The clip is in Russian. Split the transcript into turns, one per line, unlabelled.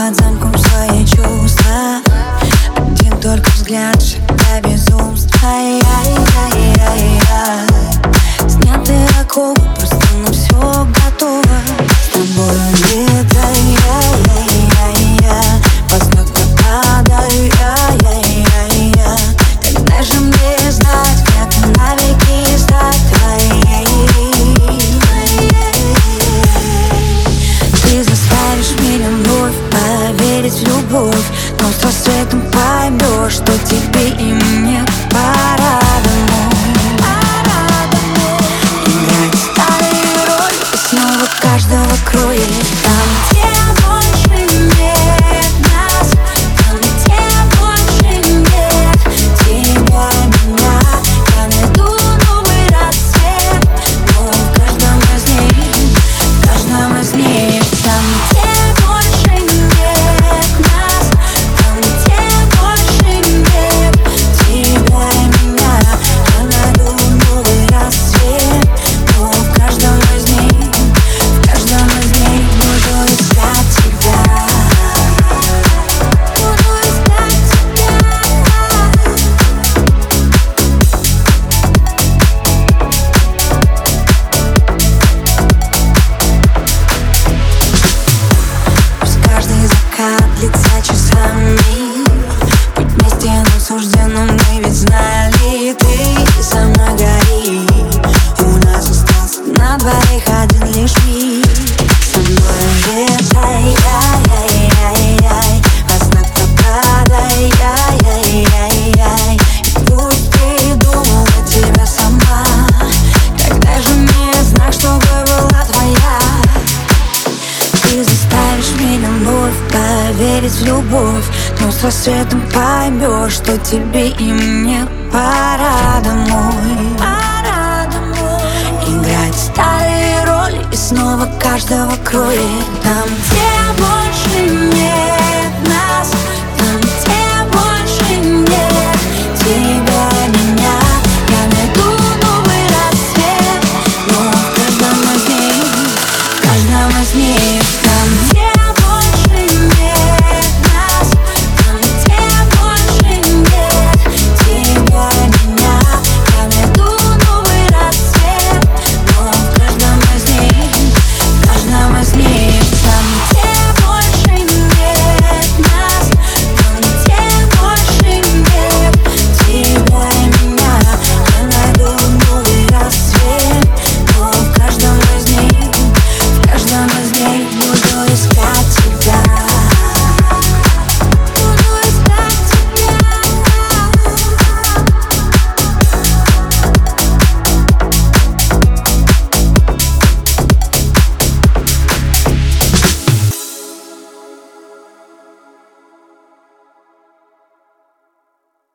под замком свои чувства. Один только взгляд, шага безумства Снятые оковы просто на все тебе и мне пора домой Пора домой Играть старые роли Снова каждого кроя. Там, где Ты заставишь меня вновь поверить в любовь Но с рассветом поймешь, что тебе и мне пора домой, пора домой. Играть старые роли и снова каждого кроет Там, где больше нет